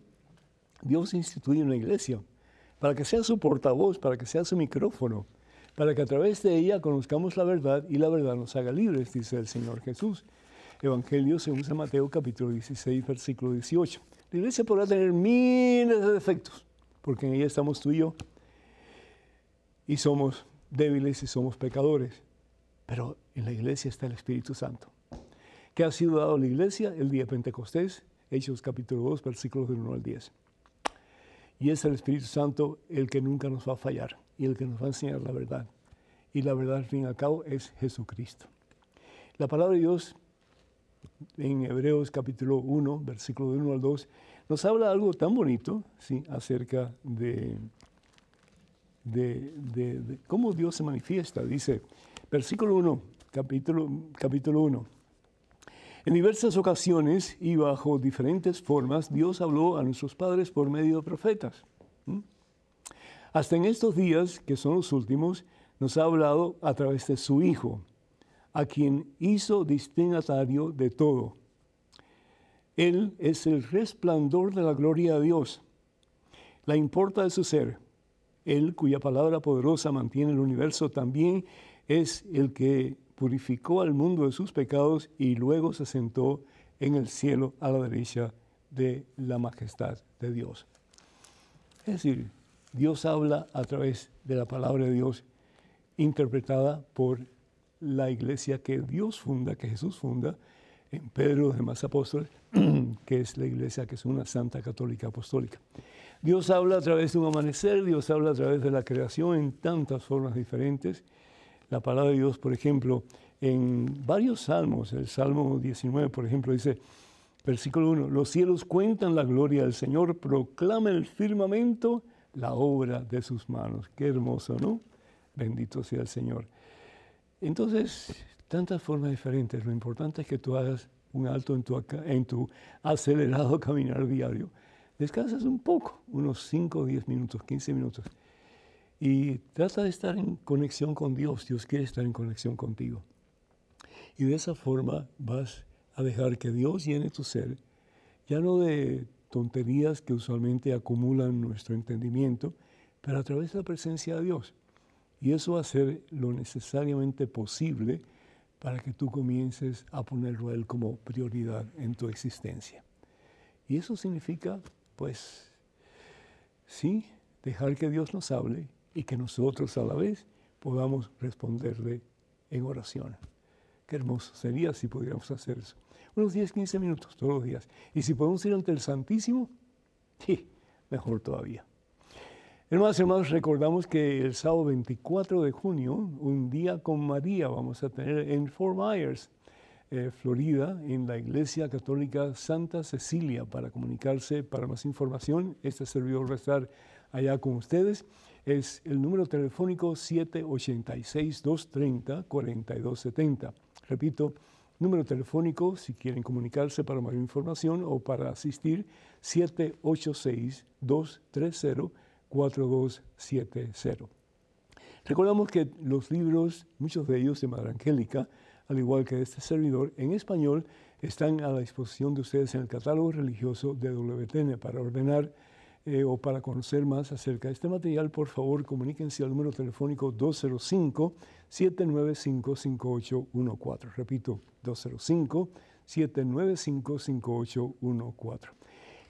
Dios instituye una iglesia para que sea su portavoz, para que sea su micrófono, para que a través de ella conozcamos la verdad y la verdad nos haga libres, dice el Señor Jesús. Evangelio según San Mateo capítulo 16, versículo 18. La iglesia podrá tener miles de defectos, porque en ella estamos tú y yo, y somos débiles y somos pecadores, pero en la iglesia está el Espíritu Santo que ha sido dado a la iglesia el día de Pentecostés, Hechos capítulo 2, versículos del 1 al 10. Y es el Espíritu Santo el que nunca nos va a fallar y el que nos va a enseñar la verdad. Y la verdad, al fin y al cabo, es Jesucristo. La palabra de Dios en Hebreos capítulo 1, versículo del 1 al 2, nos habla algo tan bonito ¿sí? acerca de, de, de, cómo Dios se manifiesta. Dice, versículo 1, capítulo, capítulo 1. En diversas ocasiones y bajo diferentes formas, Dios habló a nuestros padres por medio de profetas. Hasta en estos días, que son los últimos, nos ha hablado a través de su Hijo, a quien hizo destinatario de todo. Él es el resplandor de la gloria de Dios, la importa de su ser. Él, cuya palabra poderosa mantiene el universo, también es el que purificó al mundo de sus pecados y luego se sentó en el cielo a la derecha de la majestad de Dios. Es decir, Dios habla a través de la palabra de Dios interpretada por la iglesia que Dios funda, que Jesús funda, en Pedro, los demás apóstoles, *clears throat* que es la iglesia que es una santa católica apostólica. Dios habla a través de un amanecer, Dios habla a través de la creación en tantas formas diferentes la palabra de Dios, por ejemplo, en varios salmos, el Salmo 19, por ejemplo, dice, versículo 1, los cielos cuentan la gloria del Señor, proclama el firmamento la obra de sus manos. Qué hermoso, ¿no? Bendito sea el Señor. Entonces, tantas formas diferentes. Lo importante es que tú hagas un alto en tu, en tu acelerado *laughs* caminar diario. Descansas un poco, unos 5, 10 minutos, 15 minutos y trata de estar en conexión con Dios. Dios quiere estar en conexión contigo. Y de esa forma vas a dejar que Dios llene tu ser, ya no de tonterías que usualmente acumulan nuestro entendimiento, pero a través de la presencia de Dios. Y eso va a ser lo necesariamente posible para que tú comiences a ponerlo a Él como prioridad en tu existencia. Y eso significa, pues, sí, dejar que Dios nos hable y que nosotros a la vez podamos responderle en oración. Qué hermoso sería si pudiéramos hacer eso. Unos 10, 15 minutos todos los días. Y si podemos ir ante el Santísimo, sí, mejor todavía. Hermanos, hermanos, recordamos que el sábado 24 de junio, un día con María, vamos a tener en Fort Myers, eh, Florida, en la Iglesia Católica Santa Cecilia. Para comunicarse, para más información, este servidor va a estar allá con ustedes es el número telefónico 786-230-4270. Repito, número telefónico si quieren comunicarse para mayor información o para asistir, 786-230-4270. Recordamos que los libros, muchos de ellos de Madre Angélica, al igual que este servidor, en español, están a la disposición de ustedes en el catálogo religioso de WTN para ordenar eh, o para conocer más acerca de este material, por favor comuníquense al número telefónico 205-795-5814. Repito, 205-795-5814.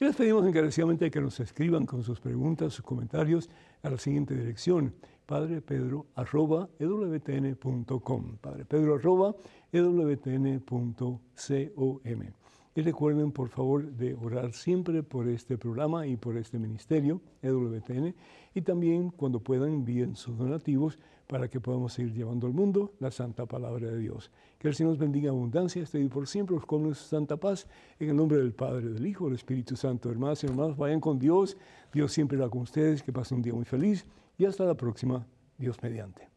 Y les pedimos encarecidamente que nos escriban con sus preguntas, sus comentarios a la siguiente dirección, padrepedro.ewtn.com, padrepedro.ewtn.com. Y recuerden, por favor, de orar siempre por este programa y por este ministerio, EWTN, y también cuando puedan envíen sus donativos para que podamos seguir llevando al mundo la santa palabra de Dios. Que el Señor nos bendiga abundancia, este y por siempre, os con su santa paz, en el nombre del Padre, del Hijo, del Espíritu Santo. Hermanos y hermanos, vayan con Dios, Dios siempre va con ustedes, que pasen un día muy feliz, y hasta la próxima, Dios mediante.